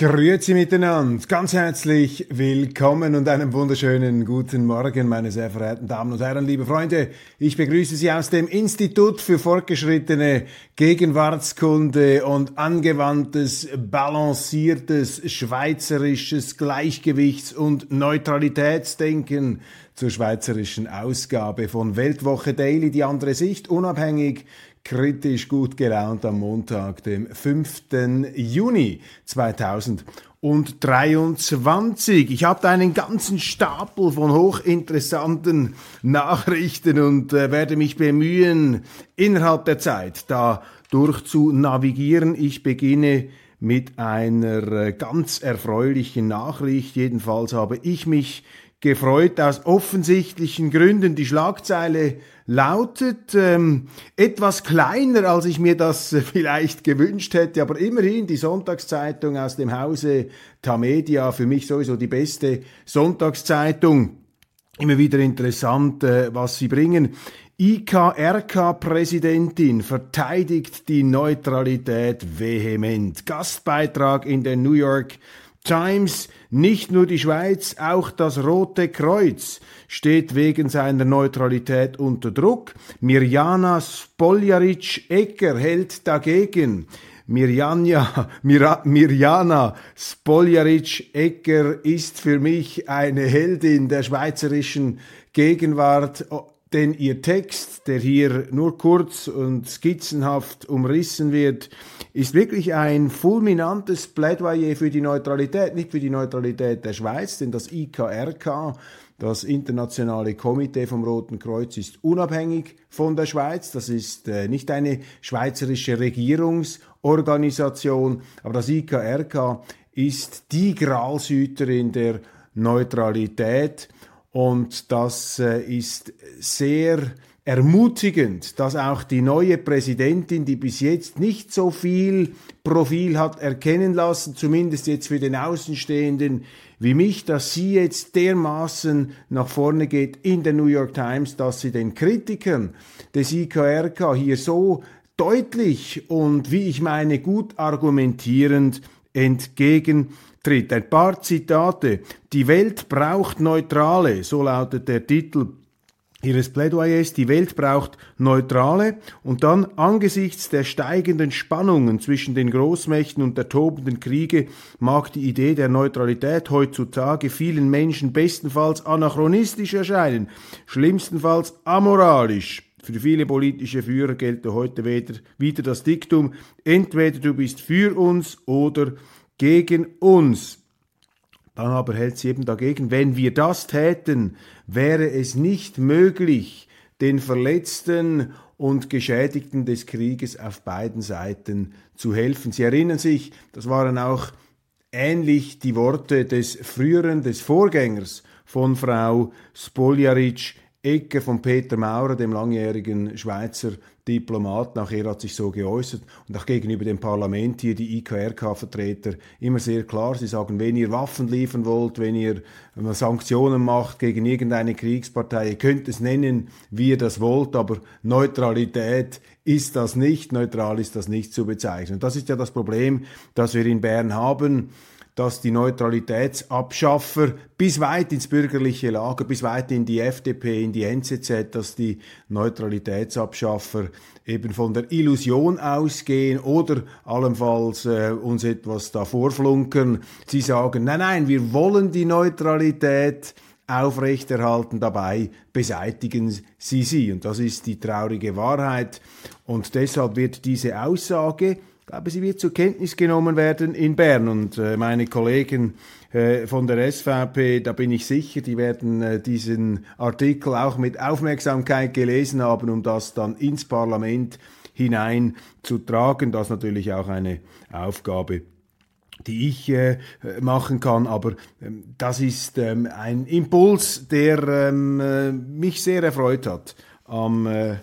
Grüezi miteinander, ganz herzlich willkommen und einen wunderschönen guten Morgen, meine sehr verehrten Damen und Herren, liebe Freunde. Ich begrüße Sie aus dem Institut für fortgeschrittene Gegenwartskunde und angewandtes, balanciertes, schweizerisches Gleichgewichts- und Neutralitätsdenken zur schweizerischen Ausgabe von Weltwoche Daily, die andere Sicht, unabhängig, kritisch gut gelaunt am Montag, dem 5. Juni 2023. Ich habe einen ganzen Stapel von hochinteressanten Nachrichten und äh, werde mich bemühen, innerhalb der Zeit da durchzunavigieren. Ich beginne mit einer äh, ganz erfreulichen Nachricht. Jedenfalls habe ich mich gefreut aus offensichtlichen Gründen. Die Schlagzeile lautet ähm, etwas kleiner, als ich mir das vielleicht gewünscht hätte, aber immerhin die Sonntagszeitung aus dem Hause Tamedia, für mich sowieso die beste Sonntagszeitung. Immer wieder interessant, äh, was sie bringen. IKRK-Präsidentin verteidigt die Neutralität vehement. Gastbeitrag in der New York Times, nicht nur die Schweiz, auch das Rote Kreuz steht wegen seiner Neutralität unter Druck. Mirjana Spoljaric-Ecker hält dagegen. Mirjana, Mir, Mirjana Spoljaric-Ecker ist für mich eine Heldin der schweizerischen Gegenwart denn ihr Text, der hier nur kurz und skizzenhaft umrissen wird, ist wirklich ein fulminantes Plädoyer für die Neutralität, nicht für die Neutralität der Schweiz, denn das IKRK, das internationale Komitee vom Roten Kreuz, ist unabhängig von der Schweiz. Das ist äh, nicht eine schweizerische Regierungsorganisation, aber das IKRK ist die Gralshüterin der Neutralität und das äh, ist sehr ermutigend, dass auch die neue Präsidentin, die bis jetzt nicht so viel Profil hat erkennen lassen, zumindest jetzt für den Außenstehenden wie mich, dass sie jetzt dermaßen nach vorne geht in der New York Times, dass sie den Kritikern des IKRK hier so deutlich und wie ich meine gut argumentierend entgegen tritt. Ein paar Zitate. Die Welt braucht Neutrale, so lautet der Titel ihres Plädoyers, die Welt braucht Neutrale und dann angesichts der steigenden Spannungen zwischen den Großmächten und der tobenden Kriege mag die Idee der Neutralität heutzutage vielen Menschen bestenfalls anachronistisch erscheinen, schlimmstenfalls amoralisch. Für viele politische Führer gelte heute wieder das Diktum, entweder du bist für uns oder gegen uns. Dann aber hält sie eben dagegen, wenn wir das täten, wäre es nicht möglich, den Verletzten und Geschädigten des Krieges auf beiden Seiten zu helfen. Sie erinnern sich, das waren auch ähnlich die Worte des früheren, des Vorgängers von Frau Spoljaric, Ecke von Peter Maurer, dem langjährigen Schweizer Diplomat. Nachher hat sich so geäußert und auch gegenüber dem Parlament hier die IKRK-Vertreter immer sehr klar. Sie sagen, wenn ihr Waffen liefern wollt, wenn ihr Sanktionen macht gegen irgendeine Kriegspartei, ihr könnt es nennen, wie ihr das wollt, aber Neutralität ist das nicht, neutral ist das nicht zu bezeichnen. Und das ist ja das Problem, das wir in Bern haben dass die Neutralitätsabschaffer bis weit ins bürgerliche Lager, bis weit in die FDP, in die NZZ, dass die Neutralitätsabschaffer eben von der Illusion ausgehen oder allenfalls äh, uns etwas da vorflunkern. Sie sagen, nein, nein, wir wollen die Neutralität aufrechterhalten, dabei beseitigen sie sie. Und das ist die traurige Wahrheit. Und deshalb wird diese Aussage glaube, sie wird zur Kenntnis genommen werden in Bern. Und äh, meine Kollegen äh, von der SVP, da bin ich sicher, die werden äh, diesen Artikel auch mit Aufmerksamkeit gelesen haben, um das dann ins Parlament hinein zu tragen. Das ist natürlich auch eine Aufgabe die ich äh, machen kann, aber ähm, das ist ähm, ein Impuls, der ähm, äh, mich sehr erfreut hat am äh,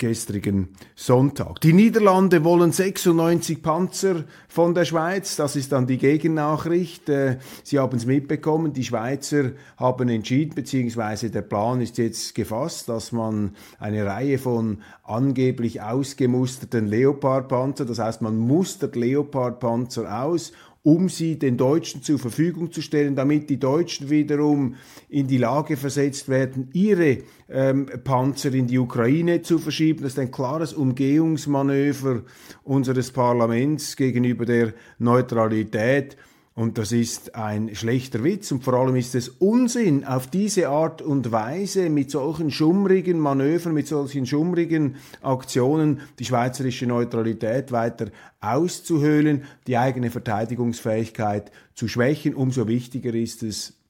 gestrigen Sonntag. Die Niederlande wollen 96 Panzer von der Schweiz. Das ist dann die Gegennachricht. Äh, Sie haben es mitbekommen. Die Schweizer haben entschieden, beziehungsweise der Plan ist jetzt gefasst, dass man eine Reihe von angeblich ausgemusterten Leopardpanzer, das heißt, man mustert Leopardpanzer aus um sie den Deutschen zur Verfügung zu stellen, damit die Deutschen wiederum in die Lage versetzt werden, ihre ähm, Panzer in die Ukraine zu verschieben. Das ist ein klares Umgehungsmanöver unseres Parlaments gegenüber der Neutralität. Und das ist ein schlechter Witz und vor allem ist es Unsinn, auf diese Art und Weise mit solchen schummrigen Manövern, mit solchen schummrigen Aktionen die schweizerische Neutralität weiter auszuhöhlen, die eigene Verteidigungsfähigkeit zu schwächen. Umso wichtiger ist es,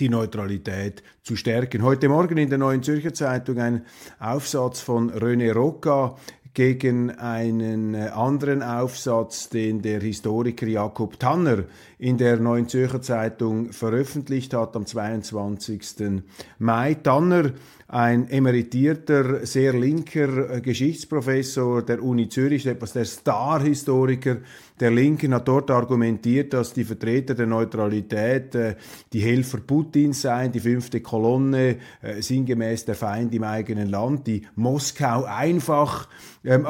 die Neutralität zu stärken. Heute Morgen in der Neuen Zürcher Zeitung ein Aufsatz von René Rocca gegen einen äh, anderen Aufsatz, den der Historiker Jakob Tanner in der Neuen Zürcher Zeitung veröffentlicht hat am 22. Mai. Tanner, ein emeritierter, sehr linker äh, Geschichtsprofessor der Uni Zürich, etwas der Star-Historiker der Linken, hat dort argumentiert, dass die Vertreter der Neutralität äh, die Helfer Putins seien, die fünfte Kolonne, äh, sinngemäß der Feind im eigenen Land, die Moskau einfach ähm,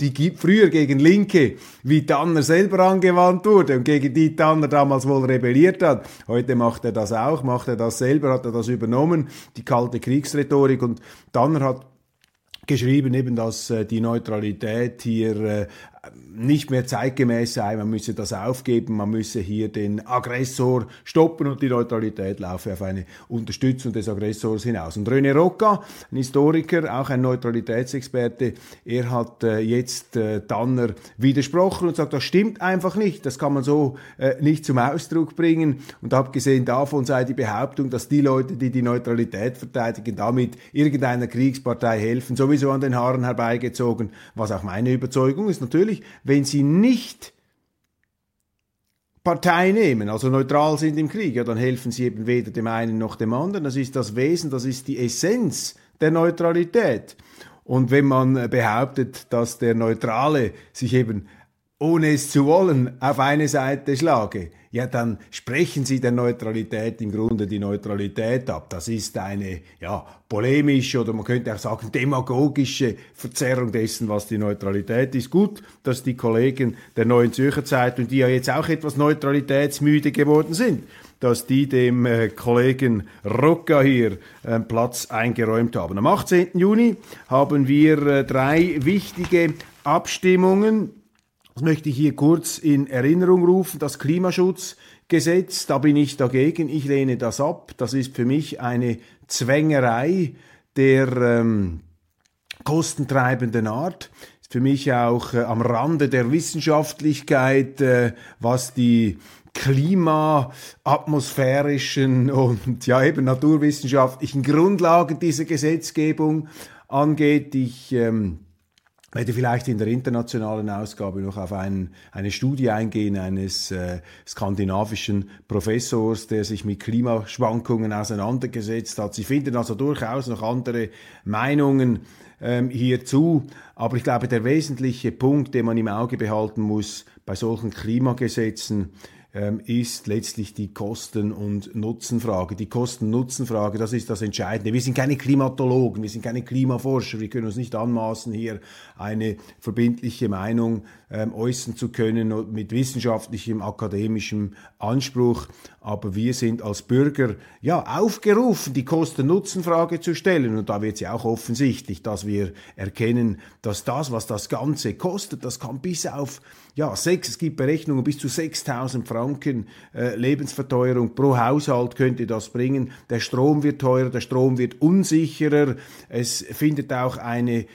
die früher gegen Linke, wie Tanner selber angewandt wurde und gegen die Tanner damals wohl rebelliert hat. Heute macht er das auch, macht er das selber, hat er das übernommen, die kalte Kriegsrhetorik. Und Tanner hat geschrieben, eben, dass äh, die Neutralität hier äh, nicht mehr zeitgemäß sei, man müsse das aufgeben, man müsse hier den Aggressor stoppen und die Neutralität laufe auf eine Unterstützung des Aggressors hinaus. Und René Rocca, ein Historiker, auch ein Neutralitätsexperte, er hat äh, jetzt äh, Tanner widersprochen und sagt, das stimmt einfach nicht, das kann man so äh, nicht zum Ausdruck bringen. Und abgesehen davon sei die Behauptung, dass die Leute, die die Neutralität verteidigen, damit irgendeiner Kriegspartei helfen, sowieso an den Haaren herbeigezogen, was auch meine Überzeugung ist. Natürlich, wenn sie nicht Partei nehmen, also neutral sind im Krieg, ja, dann helfen sie eben weder dem einen noch dem anderen. Das ist das Wesen, das ist die Essenz der Neutralität. Und wenn man behauptet, dass der Neutrale sich eben ohne es zu wollen auf eine Seite schlage, ja, dann sprechen Sie der Neutralität im Grunde die Neutralität ab. Das ist eine, ja, polemische oder man könnte auch sagen demagogische Verzerrung dessen, was die Neutralität ist. Gut, dass die Kollegen der Neuen Zürcher Zeitung, die ja jetzt auch etwas neutralitätsmüde geworden sind, dass die dem äh, Kollegen Rocca hier äh, Platz eingeräumt haben. Am 18. Juni haben wir äh, drei wichtige Abstimmungen das möchte ich hier kurz in Erinnerung rufen. Das Klimaschutzgesetz, da bin ich dagegen. Ich lehne das ab. Das ist für mich eine Zwängerei der ähm, kostentreibenden Art. Ist für mich auch äh, am Rande der Wissenschaftlichkeit, äh, was die klimaatmosphärischen und ja eben naturwissenschaftlichen Grundlagen dieser Gesetzgebung angeht. Ich ähm, werde vielleicht in der internationalen Ausgabe noch auf ein, eine Studie eingehen eines äh, skandinavischen Professors, der sich mit Klimaschwankungen auseinandergesetzt hat. Sie finden also durchaus noch andere Meinungen ähm, hierzu, aber ich glaube, der wesentliche Punkt, den man im Auge behalten muss bei solchen Klimagesetzen, ist letztlich die Kosten- und Nutzenfrage. Die Kosten-Nutzen-Frage, das ist das Entscheidende. Wir sind keine Klimatologen, wir sind keine Klimaforscher, wir können uns nicht anmaßen, hier eine verbindliche Meinung ähm, äußern zu können mit wissenschaftlichem, akademischem Anspruch. Aber wir sind als Bürger ja aufgerufen, die Kosten-Nutzen-Frage zu stellen. Und da wird sie auch offensichtlich, dass wir erkennen, dass das, was das Ganze kostet, das kann bis auf ja, sechs, es gibt Berechnungen bis zu 6000 Franken äh, Lebensverteuerung pro Haushalt könnte das bringen. Der Strom wird teurer, der Strom wird unsicherer. Es findet auch eine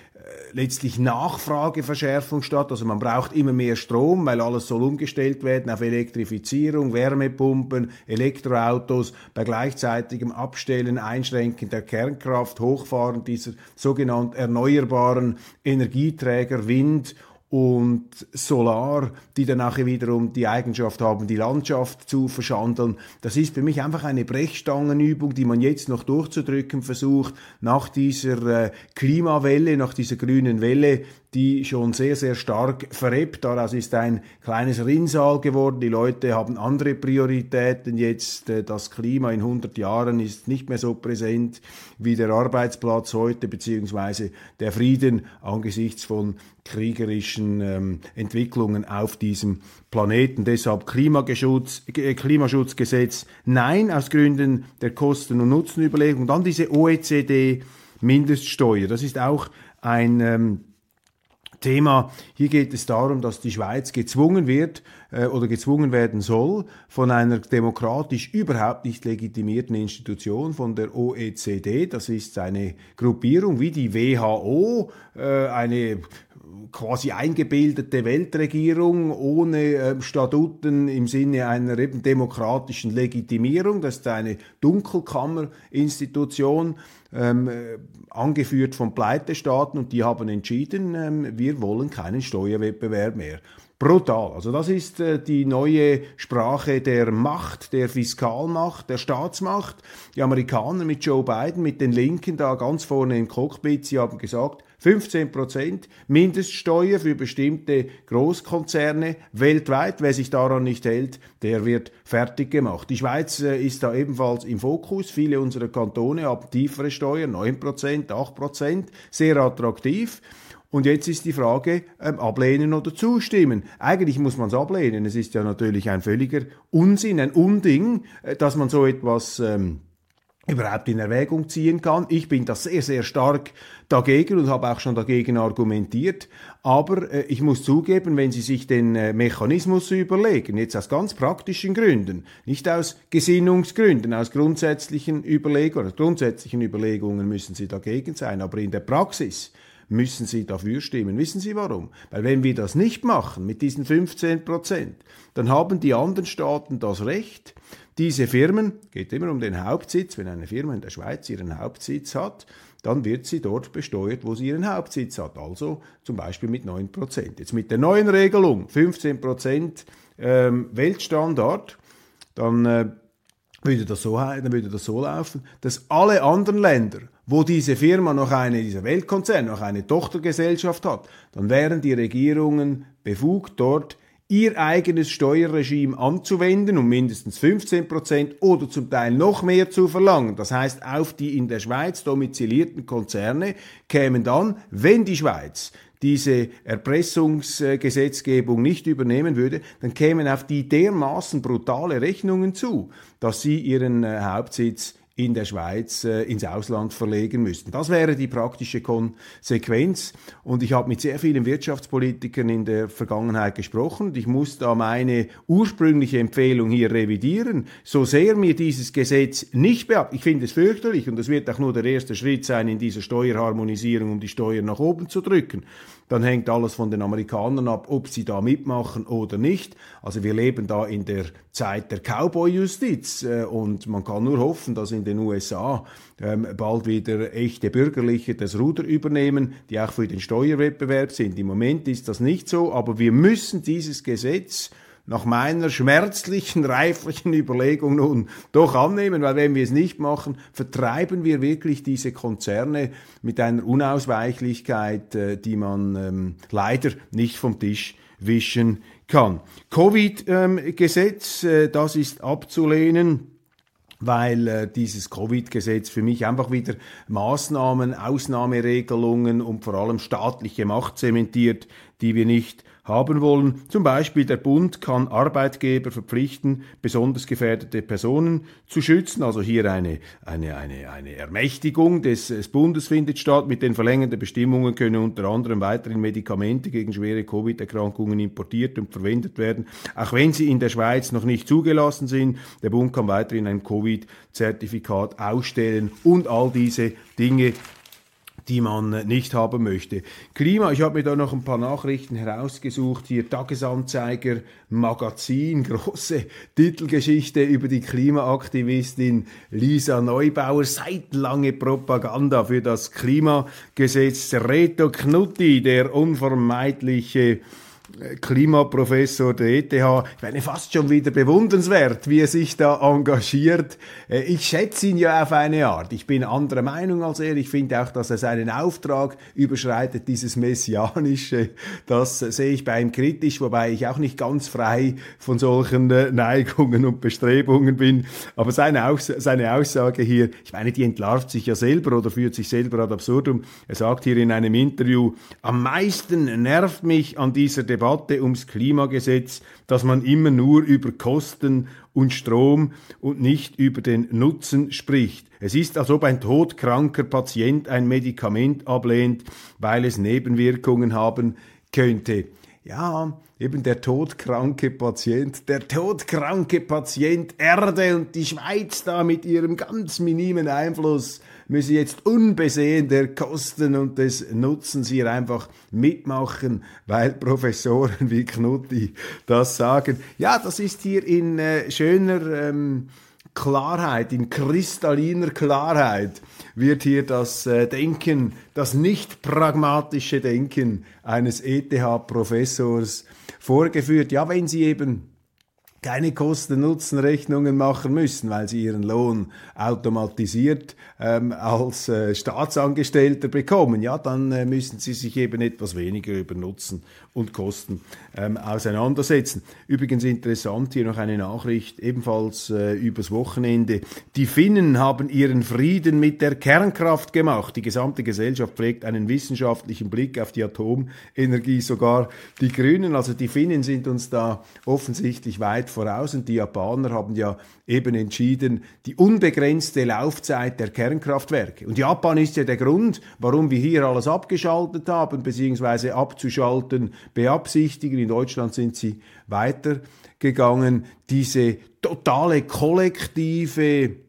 letztlich Nachfrageverschärfung statt. Also man braucht immer mehr Strom, weil alles soll umgestellt werden auf Elektrifizierung, Wärmepumpen, Elektroautos, bei gleichzeitigem Abstellen, Einschränken der Kernkraft, Hochfahren dieser sogenannten erneuerbaren Energieträger, Wind und Solar, die dann nachher wiederum die Eigenschaft haben, die Landschaft zu verschandeln. Das ist für mich einfach eine Brechstangenübung, die man jetzt noch durchzudrücken versucht, nach dieser äh, Klimawelle, nach dieser grünen Welle, die schon sehr, sehr stark verreppt. Daraus ist ein kleines Rinnsal geworden. Die Leute haben andere Prioritäten jetzt. Äh, das Klima in 100 Jahren ist nicht mehr so präsent wie der Arbeitsplatz heute, beziehungsweise der Frieden angesichts von kriegerischen ähm, Entwicklungen auf diesem Planeten. Deshalb Klimaschutz, äh, Klimaschutzgesetz nein, aus Gründen der Kosten- und Nutzenüberlegung. Dann diese OECD-Mindeststeuer. Das ist auch ein ähm, Thema. Hier geht es darum, dass die Schweiz gezwungen wird äh, oder gezwungen werden soll von einer demokratisch überhaupt nicht legitimierten Institution, von der OECD. Das ist eine Gruppierung wie die WHO, äh, eine quasi eingebildete Weltregierung ohne äh, Statuten im Sinne einer eben demokratischen Legitimierung. Das ist eine Dunkelkammerinstitution, ähm, äh, angeführt von Pleitestaaten und die haben entschieden, ähm, wir wollen keinen Steuerwettbewerb mehr. Brutal. Also das ist äh, die neue Sprache der Macht, der Fiskalmacht, der Staatsmacht. Die Amerikaner mit Joe Biden, mit den Linken da ganz vorne im Cockpit, sie haben gesagt, 15 Prozent Mindeststeuer für bestimmte Großkonzerne weltweit. Wer sich daran nicht hält, der wird fertig gemacht. Die Schweiz äh, ist da ebenfalls im Fokus. Viele unserer Kantone haben tiefere Steuern, 9 Prozent, 8 Prozent, sehr attraktiv. Und jetzt ist die Frage, ähm, ablehnen oder zustimmen. Eigentlich muss man es ablehnen. Es ist ja natürlich ein völliger Unsinn, ein Unding, äh, dass man so etwas ähm, überhaupt in Erwägung ziehen kann. Ich bin da sehr, sehr stark dagegen und habe auch schon dagegen argumentiert. Aber äh, ich muss zugeben, wenn Sie sich den äh, Mechanismus überlegen, jetzt aus ganz praktischen Gründen, nicht aus Gesinnungsgründen, aus grundsätzlichen Überlegungen, aus grundsätzlichen Überlegungen müssen Sie dagegen sein, aber in der Praxis müssen Sie dafür stimmen. Wissen Sie warum? Weil wenn wir das nicht machen mit diesen 15 Prozent, dann haben die anderen Staaten das Recht, diese Firmen, geht immer um den Hauptsitz, wenn eine Firma in der Schweiz ihren Hauptsitz hat, dann wird sie dort besteuert, wo sie ihren Hauptsitz hat, also zum Beispiel mit 9%. Jetzt mit der neuen Regelung, 15% ähm, Weltstandard, dann, äh, würde das so, dann würde das so laufen, dass alle anderen Länder, wo diese Firma noch eine, dieser Weltkonzern noch eine Tochtergesellschaft hat, dann wären die Regierungen befugt, dort ihr eigenes Steuerregime anzuwenden, um mindestens 15 Prozent oder zum Teil noch mehr zu verlangen. Das heißt, auf die in der Schweiz domizilierten Konzerne kämen dann, wenn die Schweiz diese Erpressungsgesetzgebung nicht übernehmen würde, dann kämen auf die dermaßen brutale Rechnungen zu, dass sie ihren äh, Hauptsitz in der Schweiz äh, ins Ausland verlegen müssten. Das wäre die praktische Konsequenz. Und ich habe mit sehr vielen Wirtschaftspolitikern in der Vergangenheit gesprochen und ich muss da meine ursprüngliche Empfehlung hier revidieren. So sehr mir dieses Gesetz nicht beab, ich finde es fürchterlich und das wird auch nur der erste Schritt sein in dieser Steuerharmonisierung, um die Steuern nach oben zu drücken dann hängt alles von den Amerikanern ab, ob sie da mitmachen oder nicht. Also wir leben da in der Zeit der Cowboy-Justiz äh, und man kann nur hoffen, dass in den USA ähm, bald wieder echte Bürgerliche das Ruder übernehmen, die auch für den Steuerwettbewerb sind. Im Moment ist das nicht so, aber wir müssen dieses Gesetz nach meiner schmerzlichen, reiflichen Überlegung nun doch annehmen, weil wenn wir es nicht machen, vertreiben wir wirklich diese Konzerne mit einer Unausweichlichkeit, äh, die man ähm, leider nicht vom Tisch wischen kann. Covid-Gesetz, ähm, äh, das ist abzulehnen weil äh, dieses Covid-Gesetz für mich einfach wieder Maßnahmen, Ausnahmeregelungen und vor allem staatliche Macht zementiert, die wir nicht haben wollen. Zum Beispiel der Bund kann Arbeitgeber verpflichten, besonders gefährdete Personen zu schützen. Also hier eine, eine, eine, eine Ermächtigung des, des Bundes findet statt. Mit den verlängernden Bestimmungen können unter anderem weiterhin Medikamente gegen schwere Covid-Erkrankungen importiert und verwendet werden, auch wenn sie in der Schweiz noch nicht zugelassen sind. Der Bund kann weiterhin ein Covid-Zertifikat ausstellen und all diese Dinge die man nicht haben möchte. Klima, ich habe mir da noch ein paar Nachrichten herausgesucht. Hier Tagesanzeiger, Magazin, große Titelgeschichte über die Klimaaktivistin Lisa Neubauer, seitenlange Propaganda für das Klimagesetz. Reto Knutti, der unvermeidliche Klimaprofessor der ETH. Ich meine, fast schon wieder bewundernswert, wie er sich da engagiert. Äh, ich schätze ihn ja auf eine Art. Ich bin anderer Meinung als er. Ich finde auch, dass er seinen Auftrag überschreitet, dieses Messianische. Das sehe ich bei ihm kritisch, wobei ich auch nicht ganz frei von solchen äh, Neigungen und Bestrebungen bin. Aber seine, Aus seine Aussage hier, ich meine, die entlarvt sich ja selber oder führt sich selber ad absurdum. Er sagt hier in einem Interview, am meisten nervt mich an dieser Debatte, Debatte ums Klimagesetz, dass man immer nur über Kosten und Strom und nicht über den Nutzen spricht. Es ist, als ob ein todkranker Patient ein Medikament ablehnt, weil es Nebenwirkungen haben könnte. Ja, eben der todkranke Patient, der todkranke Patient Erde und die Schweiz da mit ihrem ganz minimen Einfluss müsse jetzt unbesehen der Kosten und des Nutzens hier einfach mitmachen, weil Professoren wie Knutti das sagen. Ja, das ist hier in äh, schöner ähm, Klarheit, in kristalliner Klarheit wird hier das äh, Denken, das nicht pragmatische Denken eines ETH-Professors vorgeführt. Ja, wenn Sie eben keine Kosten-Nutzen-Rechnungen machen müssen, weil sie ihren Lohn automatisiert ähm, als äh, Staatsangestellter bekommen, ja, dann äh, müssen sie sich eben etwas weniger über Nutzen und Kosten ähm, auseinandersetzen. Übrigens interessant hier noch eine Nachricht, ebenfalls äh, übers Wochenende. Die Finnen haben ihren Frieden mit der Kernkraft gemacht. Die gesamte Gesellschaft pflegt einen wissenschaftlichen Blick auf die Atomenergie, sogar die Grünen, also die Finnen sind uns da offensichtlich weit voraus und die Japaner haben ja eben entschieden, die unbegrenzte Laufzeit der Kernkraftwerke. Und Japan ist ja der Grund, warum wir hier alles abgeschaltet haben, beziehungsweise abzuschalten beabsichtigen. In Deutschland sind sie weitergegangen. Diese totale kollektive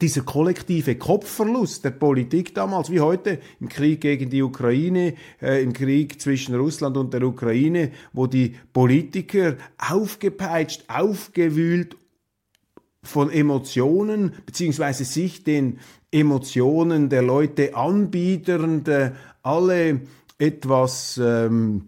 dieser kollektive Kopfverlust der Politik damals wie heute im Krieg gegen die Ukraine, äh, im Krieg zwischen Russland und der Ukraine, wo die Politiker aufgepeitscht, aufgewühlt von Emotionen beziehungsweise sich den Emotionen der Leute anbiedernd, äh, alle etwas ähm,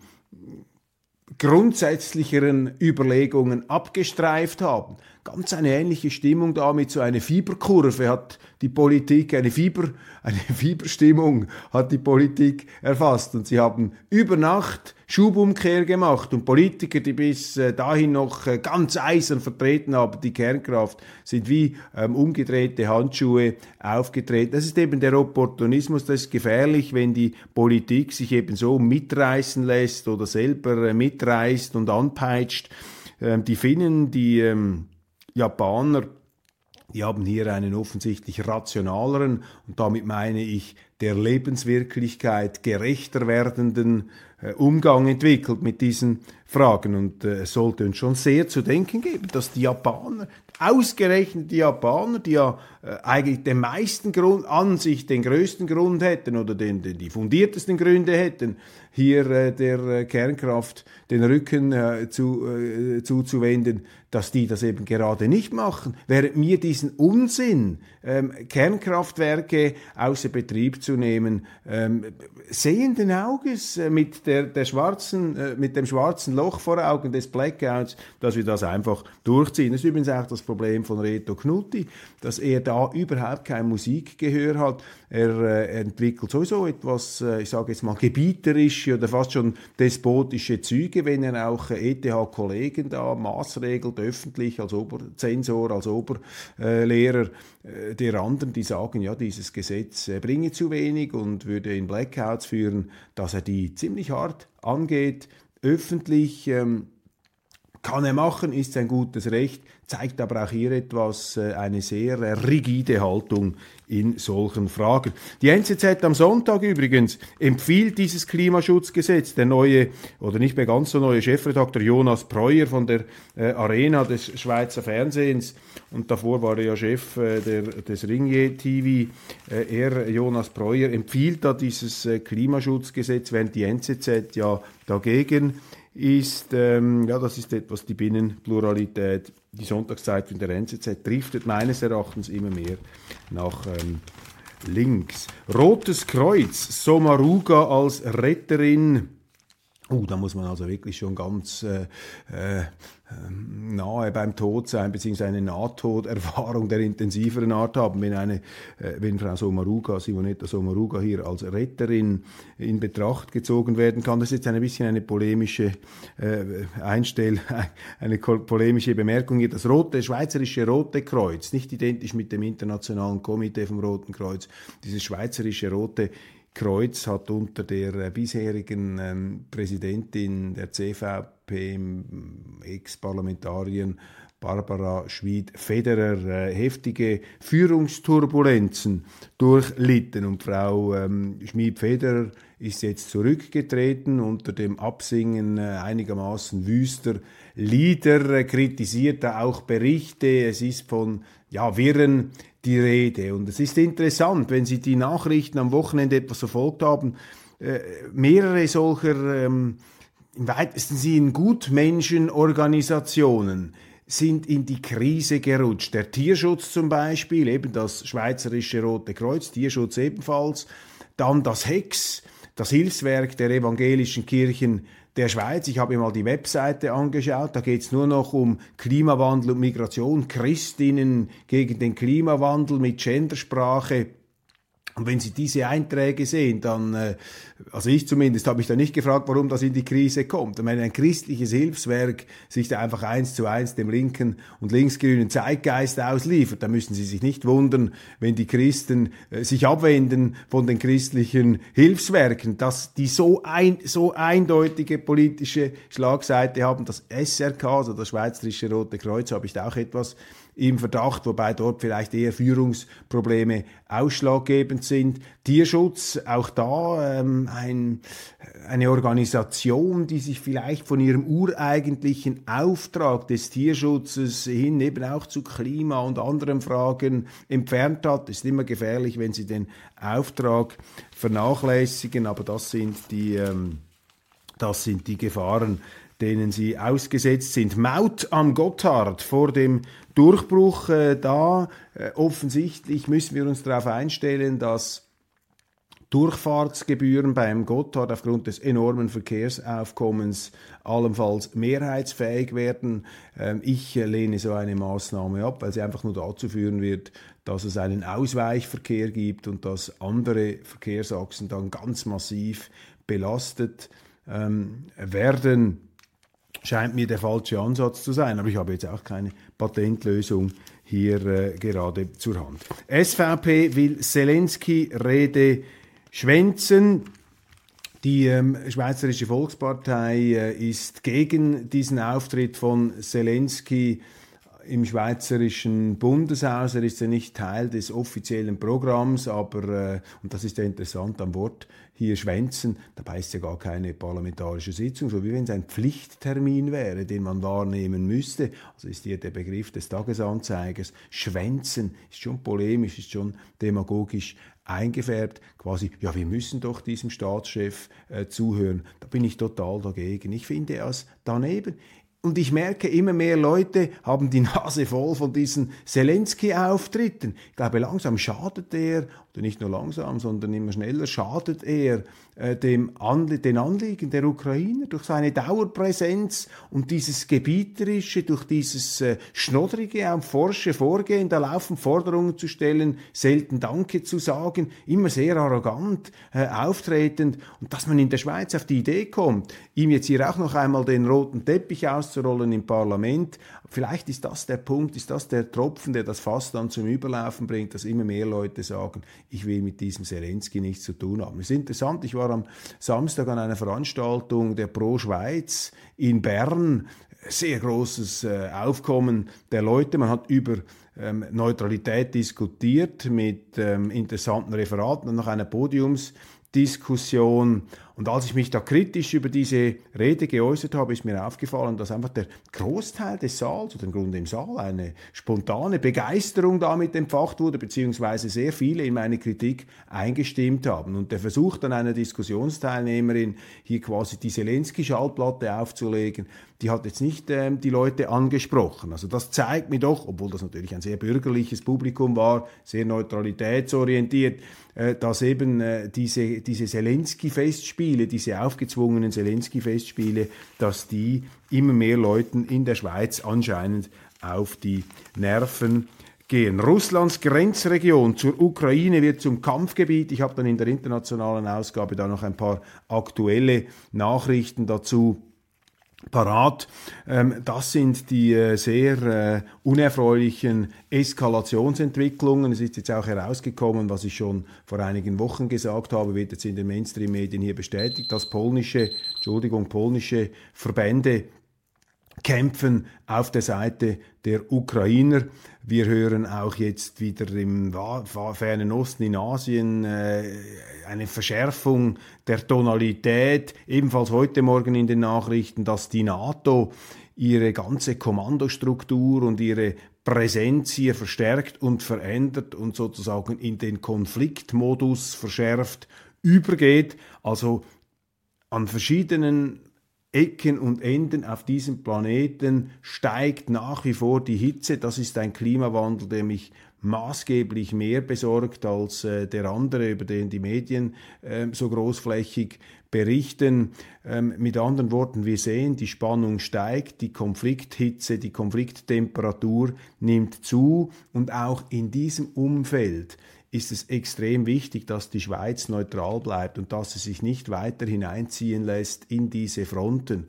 grundsätzlicheren Überlegungen abgestreift haben. Ganz eine ähnliche Stimmung da mit so einer Fieberkurve hat die Politik, eine Fieber, eine Fieberstimmung hat die Politik erfasst und sie haben über Nacht Schubumkehr gemacht und Politiker, die bis äh, dahin noch äh, ganz eisern vertreten haben, die Kernkraft, sind wie ähm, umgedrehte Handschuhe aufgetreten. Das ist eben der Opportunismus, das ist gefährlich, wenn die Politik sich eben so mitreißen lässt oder selber äh, mitreißt und anpeitscht. Ähm, die Finnen, die ähm, Japaner, die haben hier einen offensichtlich rationaleren und damit meine ich der Lebenswirklichkeit gerechter werdenden Umgang entwickelt mit diesen Fragen. Und äh, es sollte uns schon sehr zu denken geben, dass die Japaner, ausgerechnet die Japaner, die ja äh, eigentlich den meisten Grund, an sich den größten Grund hätten oder den, den die fundiertesten Gründe hätten, hier äh, der äh, Kernkraft den Rücken äh, zu, äh, zuzuwenden, dass die das eben gerade nicht machen. Während mir diesen Unsinn, ähm, Kernkraftwerke außer Betrieb zu ähm, sehenden Auges äh, mit, der, der schwarzen, äh, mit dem schwarzen Loch vor Augen des Blackouts, dass wir das einfach durchziehen. Das ist übrigens auch das Problem von Reto Knutti, dass er da überhaupt kein Musikgehör hat. Er äh, entwickelt sowieso etwas, äh, ich sage jetzt mal, gebieterische oder fast schon despotische Züge, wenn er auch äh, ETH-Kollegen da maßregelt, öffentlich als Oberzensor, als Oberlehrer äh, der anderen, die sagen, ja, dieses Gesetz äh, bringe zu wenig und würde in Blackouts führen, dass er die ziemlich hart angeht, öffentlich. Ähm, kann er machen, ist sein gutes Recht, zeigt aber auch hier etwas, äh, eine sehr rigide Haltung in solchen Fragen. Die NZZ am Sonntag übrigens empfiehlt dieses Klimaschutzgesetz. Der neue, oder nicht mehr ganz so neue Chefredakteur Jonas Preuer von der äh, Arena des Schweizer Fernsehens und davor war er ja Chef äh, der, des Ringier TV. Äh, er, Jonas Preuer, empfiehlt da dieses äh, Klimaschutzgesetz, während die NZZ ja dagegen ist, ähm, ja, das ist etwas die Binnenpluralität. Die Sonntagszeit in der NZZ driftet meines Erachtens immer mehr nach ähm, links. Rotes Kreuz, Somaruga als Retterin. Uh, da muss man also wirklich schon ganz äh, äh, ähm, nahe beim Tod sein, beziehungsweise eine Nahtoderfahrung der intensiveren Art haben, wenn, eine, äh, wenn Frau Sommaruga, Simonetta Sommaruga hier als Retterin in Betracht gezogen werden kann. Das ist jetzt ein bisschen eine polemische äh, Einstell, eine polemische Bemerkung hier. Das rote, schweizerische Rote Kreuz, nicht identisch mit dem Internationalen Komitee vom Roten Kreuz, dieses schweizerische Rote Kreuz hat unter der äh, bisherigen ähm, Präsidentin der CVP, Ex-Parlamentarierin Barbara Schmid-Federer, äh, heftige Führungsturbulenzen durchlitten. Und Frau ähm, Schmid-Federer ist jetzt zurückgetreten unter dem Absingen äh, einigermaßen wüster Lieder, äh, kritisiert er auch Berichte. Es ist von ja, Wirren die Rede. Und es ist interessant, wenn Sie die Nachrichten am Wochenende etwas verfolgt haben, äh, mehrere solcher, ähm, im weitesten Sinne Gutmenschenorganisationen sind in die Krise gerutscht. Der Tierschutz zum Beispiel, eben das Schweizerische Rote Kreuz, Tierschutz ebenfalls, dann das HEX, das Hilfswerk der evangelischen Kirchen der Schweiz. Ich habe mir mal die Webseite angeschaut. Da geht es nur noch um Klimawandel und Migration, Christinnen gegen den Klimawandel mit Gendersprache. Und wenn Sie diese Einträge sehen, dann, äh, also ich zumindest, habe mich da nicht gefragt, warum das in die Krise kommt. Wenn ein christliches Hilfswerk sich da einfach eins zu eins dem linken und linksgrünen Zeitgeist ausliefert, dann müssen Sie sich nicht wundern, wenn die Christen äh, sich abwenden von den christlichen Hilfswerken, dass die so, ein, so eindeutige politische Schlagseite haben. Das SRK, also das Schweizerische Rote Kreuz, habe ich da auch etwas im Verdacht, wobei dort vielleicht eher Führungsprobleme ausschlaggebend sind. Tierschutz, auch da ähm, ein, eine Organisation, die sich vielleicht von ihrem ureigentlichen Auftrag des Tierschutzes hin eben auch zu Klima und anderen Fragen entfernt hat. ist immer gefährlich, wenn sie den Auftrag vernachlässigen, aber das sind die, ähm, das sind die Gefahren, denen sie ausgesetzt sind. Maut am Gotthard vor dem Durchbruch äh, da. Äh, offensichtlich müssen wir uns darauf einstellen, dass Durchfahrtsgebühren beim Gotthard aufgrund des enormen Verkehrsaufkommens allenfalls mehrheitsfähig werden. Ähm, ich lehne so eine Maßnahme ab, weil sie einfach nur dazu führen wird, dass es einen Ausweichverkehr gibt und dass andere Verkehrsachsen dann ganz massiv belastet ähm, werden scheint mir der falsche Ansatz zu sein. Aber ich habe jetzt auch keine Patentlösung hier äh, gerade zur Hand. SVP will Zelensky-Rede schwänzen. Die ähm, Schweizerische Volkspartei äh, ist gegen diesen Auftritt von Zelensky im Schweizerischen Bundeshaus. Er ist ja nicht Teil des offiziellen Programms, aber, äh, und das ist ja interessant am Wort, hier schwänzen, dabei ist ja gar keine parlamentarische Sitzung, so wie wenn es ein Pflichttermin wäre, den man wahrnehmen müsste. Also ist hier der Begriff des Tagesanzeigers. Schwänzen ist schon polemisch, ist schon demagogisch eingefärbt, quasi, ja, wir müssen doch diesem Staatschef äh, zuhören. Da bin ich total dagegen. Ich finde es daneben. Und ich merke, immer mehr Leute haben die Nase voll von diesen Zelensky-Auftritten. Ich glaube, langsam schadet er nicht nur langsam, sondern immer schneller, schadet er äh, dem Anli den Anliegen der Ukrainer durch seine Dauerpräsenz und dieses gebieterische, durch dieses äh, schnoddrige, auch forsche Vorgehen, da laufen Forderungen zu stellen, selten Danke zu sagen, immer sehr arrogant äh, auftretend. Und dass man in der Schweiz auf die Idee kommt, ihm jetzt hier auch noch einmal den roten Teppich auszurollen im Parlament, vielleicht ist das der Punkt, ist das der Tropfen, der das Fass dann zum Überlaufen bringt, dass immer mehr Leute sagen, ich will mit diesem Zelensky nichts zu tun haben. Es ist interessant, ich war am Samstag an einer Veranstaltung der Pro Schweiz in Bern, sehr großes äh, Aufkommen der Leute, man hat über ähm, Neutralität diskutiert mit ähm, interessanten Referaten und nach einer Podiumsdiskussion und als ich mich da kritisch über diese Rede geäußert habe, ist mir aufgefallen, dass einfach der Großteil des Saals, oder im Grunde im Saal, eine spontane Begeisterung damit empfacht wurde, beziehungsweise sehr viele in meine Kritik eingestimmt haben. Und der Versuch dann einer Diskussionsteilnehmerin, hier quasi die Zelensky-Schallplatte aufzulegen, die hat jetzt nicht ähm, die Leute angesprochen. Also das zeigt mir doch, obwohl das natürlich ein sehr bürgerliches Publikum war, sehr neutralitätsorientiert, äh, dass eben äh, diese, diese Zelensky-Festspiele, diese aufgezwungenen Zelensky-Festspiele, dass die immer mehr Leuten in der Schweiz anscheinend auf die Nerven gehen. Russlands Grenzregion zur Ukraine wird zum Kampfgebiet. Ich habe dann in der internationalen Ausgabe da noch ein paar aktuelle Nachrichten dazu parat. Ähm, das sind die äh, sehr äh, unerfreulichen Eskalationsentwicklungen. Es ist jetzt auch herausgekommen, was ich schon vor einigen Wochen gesagt habe, wird jetzt in den Mainstream-Medien hier bestätigt, dass polnische, Entschuldigung, polnische Verbände kämpfen auf der Seite der Ukrainer. Wir hören auch jetzt wieder im fernen Osten in Asien äh, eine Verschärfung der Tonalität. Ebenfalls heute Morgen in den Nachrichten, dass die NATO ihre ganze Kommandostruktur und ihre Präsenz hier verstärkt und verändert und sozusagen in den Konfliktmodus verschärft übergeht. Also an verschiedenen Ecken und Enden auf diesem Planeten steigt nach wie vor die Hitze. Das ist ein Klimawandel, der mich maßgeblich mehr besorgt als äh, der andere, über den die Medien äh, so großflächig berichten. Ähm, mit anderen Worten, wir sehen, die Spannung steigt, die Konflikthitze, die Konflikttemperatur nimmt zu und auch in diesem Umfeld ist es extrem wichtig, dass die Schweiz neutral bleibt und dass sie sich nicht weiter hineinziehen lässt in diese Fronten.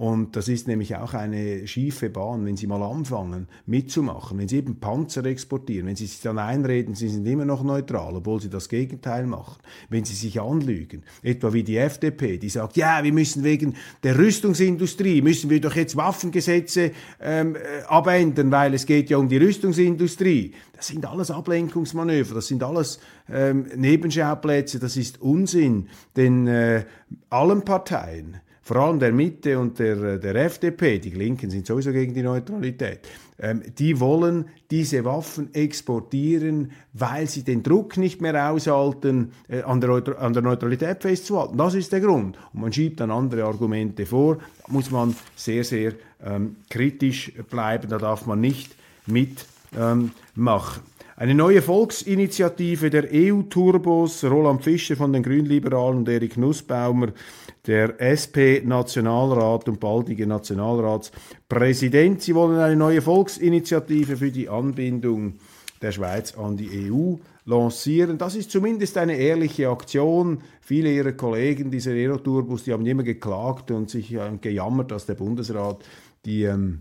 Und das ist nämlich auch eine schiefe Bahn, wenn Sie mal anfangen mitzumachen, wenn Sie eben Panzer exportieren, wenn Sie sich dann einreden, Sie sind immer noch neutral, obwohl Sie das Gegenteil machen, wenn Sie sich anlügen, etwa wie die FDP, die sagt, ja, wir müssen wegen der Rüstungsindustrie, müssen wir doch jetzt Waffengesetze ähm, äh, abändern, weil es geht ja um die Rüstungsindustrie. Das sind alles Ablenkungsmanöver, das sind alles ähm, Nebenschauplätze, das ist Unsinn, denn äh, allen Parteien, vor allem der Mitte und der, der FDP, die Linken sind sowieso gegen die Neutralität, ähm, die wollen diese Waffen exportieren, weil sie den Druck nicht mehr aushalten, äh, an, der, an der Neutralität festzuhalten. Das ist der Grund. Und man schiebt dann andere Argumente vor. Da muss man sehr, sehr ähm, kritisch bleiben. Da darf man nicht mitmachen. Ähm, eine neue Volksinitiative der EU-Turbos, Roland Fischer von den Grünliberalen und Erik Nussbaumer, der SP-Nationalrat und baldige Nationalratspräsident. Sie wollen eine neue Volksinitiative für die Anbindung der Schweiz an die EU lancieren. Das ist zumindest eine ehrliche Aktion. Viele ihrer Kollegen dieser Aeroturbus, die haben immer geklagt und sich äh, gejammert, dass der Bundesrat die, ähm,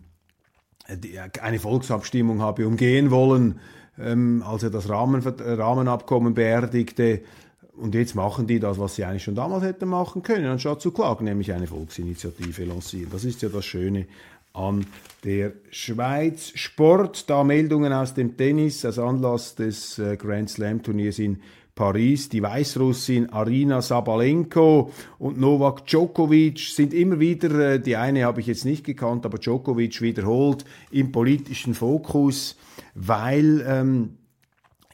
die, eine Volksabstimmung habe umgehen wollen ähm, als er das Rahmen, Rahmenabkommen beerdigte. Und jetzt machen die das, was sie eigentlich schon damals hätten machen können, anstatt zu klagen, nämlich eine Volksinitiative lancieren. Das ist ja das Schöne an der Schweiz. Sport, da Meldungen aus dem Tennis, als Anlass des äh, Grand Slam Turniers in Paris. Die Weißrussin Arina Sabalenko und Novak Djokovic sind immer wieder, äh, die eine habe ich jetzt nicht gekannt, aber Djokovic wiederholt im politischen Fokus weil ähm,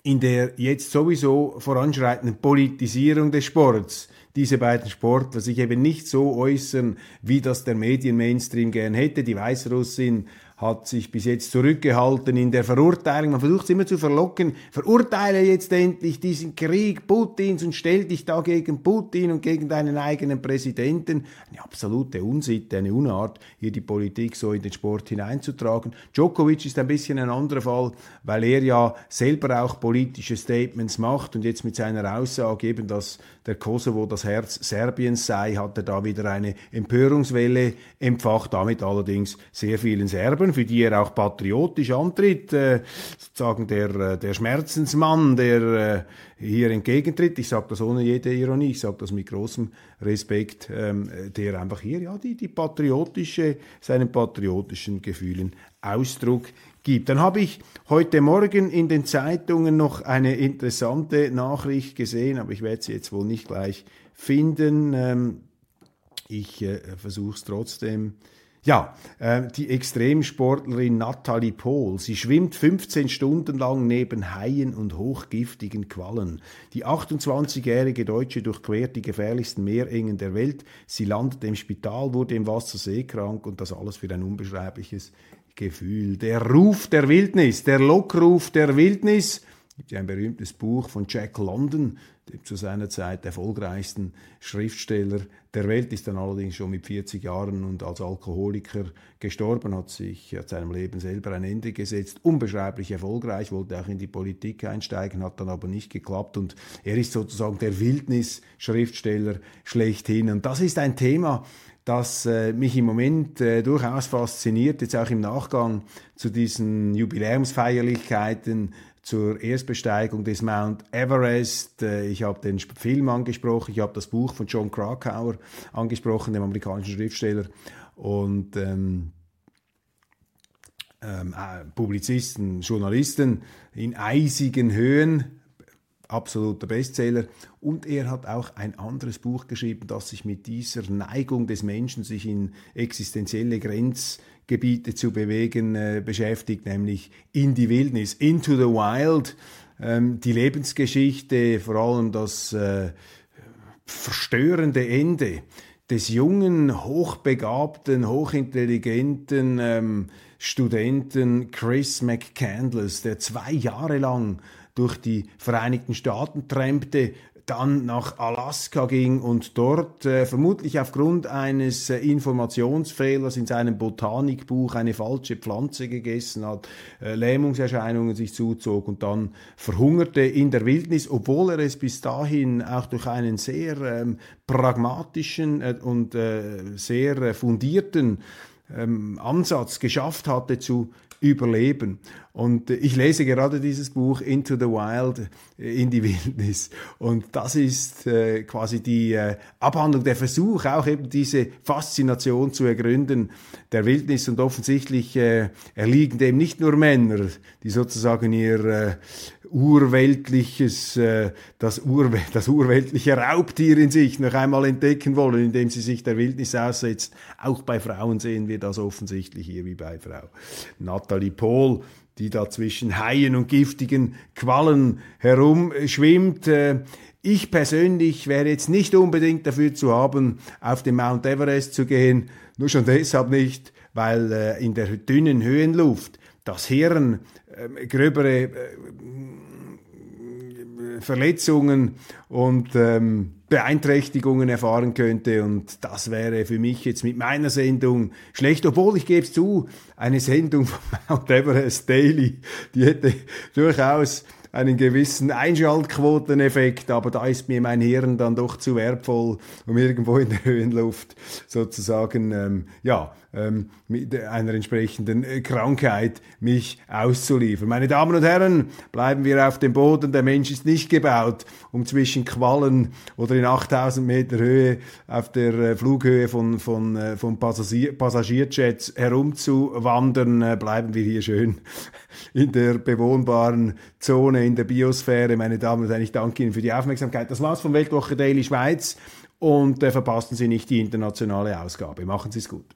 in der jetzt sowieso voranschreitenden Politisierung des Sports diese beiden Sportler sich eben nicht so äußern, wie das der Medien-Mainstream gern hätte. Die Weißrussin hat sich bis jetzt zurückgehalten in der Verurteilung. Man versucht es immer zu verlocken. Verurteile jetzt endlich diesen Krieg Putins und stell dich da gegen Putin und gegen deinen eigenen Präsidenten. Eine absolute Unsitte, eine Unart, hier die Politik so in den Sport hineinzutragen. Djokovic ist ein bisschen ein anderer Fall, weil er ja selber auch politische Statements macht und jetzt mit seiner Aussage eben, dass der Kosovo das Herz Serbiens sei, hat er da wieder eine Empörungswelle empfacht, damit allerdings sehr vielen Serben, für die er auch patriotisch antritt, äh, sozusagen der, äh, der Schmerzensmann, der äh, hier entgegentritt. Ich sage das ohne jede Ironie, ich sage das mit großem Respekt, ähm, der einfach hier ja die, die patriotische, seinen patriotischen Gefühlen Ausdruck gibt. Dann habe ich heute Morgen in den Zeitungen noch eine interessante Nachricht gesehen, aber ich werde sie jetzt wohl nicht gleich finden. Ähm, ich äh, versuche es trotzdem. Ja, äh, die Extremsportlerin Nathalie Pohl, sie schwimmt 15 Stunden lang neben Haien und hochgiftigen Quallen. Die 28-jährige Deutsche durchquert die gefährlichsten Meerengen der Welt. Sie landet im Spital, wurde im Wasser seekrank und das alles für ein unbeschreibliches Gefühl. Der Ruf der Wildnis, der Lockruf der Wildnis. Es gibt ja ein berühmtes Buch von Jack London, dem zu seiner Zeit erfolgreichsten Schriftsteller der Welt, ist dann allerdings schon mit 40 Jahren und als Alkoholiker gestorben, hat sich hat seinem Leben selber ein Ende gesetzt, unbeschreiblich erfolgreich, wollte auch in die Politik einsteigen, hat dann aber nicht geklappt und er ist sozusagen der Wildnis-Schriftsteller schlechthin. Und das ist ein Thema, das äh, mich im Moment äh, durchaus fasziniert, jetzt auch im Nachgang zu diesen Jubiläumsfeierlichkeiten zur Erstbesteigung des Mount Everest. Äh, ich habe den Film angesprochen, ich habe das Buch von John Krakauer angesprochen, dem amerikanischen Schriftsteller. Und ähm, ähm, äh, Publizisten, Journalisten in eisigen Höhen absoluter Bestseller. Und er hat auch ein anderes Buch geschrieben, das sich mit dieser Neigung des Menschen, sich in existenzielle Grenzgebiete zu bewegen, äh, beschäftigt, nämlich in die Wildnis, into the wild. Ähm, die Lebensgeschichte, vor allem das äh, verstörende Ende des jungen, hochbegabten, hochintelligenten ähm, Studenten Chris McCandless, der zwei Jahre lang durch die Vereinigten Staaten trampte, dann nach Alaska ging und dort äh, vermutlich aufgrund eines äh, Informationsfehlers in seinem Botanikbuch eine falsche Pflanze gegessen hat, äh, Lähmungserscheinungen sich zuzog und dann verhungerte in der Wildnis, obwohl er es bis dahin auch durch einen sehr ähm, pragmatischen äh, und äh, sehr äh, fundierten ähm, Ansatz geschafft hatte zu überleben. Und ich lese gerade dieses Buch Into the Wild, äh, in die Wildnis. Und das ist äh, quasi die äh, Abhandlung, der Versuch, auch eben diese Faszination zu ergründen der Wildnis. Und offensichtlich äh, erliegen dem nicht nur Männer, die sozusagen ihr äh, urweltliches, äh, das, Urwe das urweltliche Raubtier in sich noch einmal entdecken wollen, indem sie sich der Wildnis aussetzt. Auch bei Frauen sehen wir das offensichtlich hier wie bei Frau Nathalie Pohl die da zwischen Haien und giftigen Quallen herumschwimmt. Äh, ich persönlich wäre jetzt nicht unbedingt dafür zu haben, auf den Mount Everest zu gehen, nur schon deshalb nicht, weil äh, in der dünnen Höhenluft das Hirn äh, gröbere äh, Verletzungen und ähm, Beeinträchtigungen erfahren könnte. Und das wäre für mich jetzt mit meiner Sendung schlecht, obwohl ich gebe es zu, eine Sendung von Mount Everest Daily, die hätte durchaus einen gewissen Einschaltquoteneffekt, aber da ist mir mein Hirn dann doch zu wertvoll, um irgendwo in der Höhenluft sozusagen ähm, ja ähm, mit einer entsprechenden äh, Krankheit mich auszuliefern. Meine Damen und Herren, bleiben wir auf dem Boden. Der Mensch ist nicht gebaut, um zwischen Quallen oder in 8000 Meter Höhe auf der äh, Flughöhe von, von, äh, von Passagier Passagierjets herumzuwandern. Bleiben wir hier schön in der bewohnbaren Zone, in der Biosphäre. Meine Damen und Herren, ich danke Ihnen für die Aufmerksamkeit. Das war's von Weltwoche Daily Schweiz und äh, verpassen Sie nicht die internationale Ausgabe. Machen Sie es gut.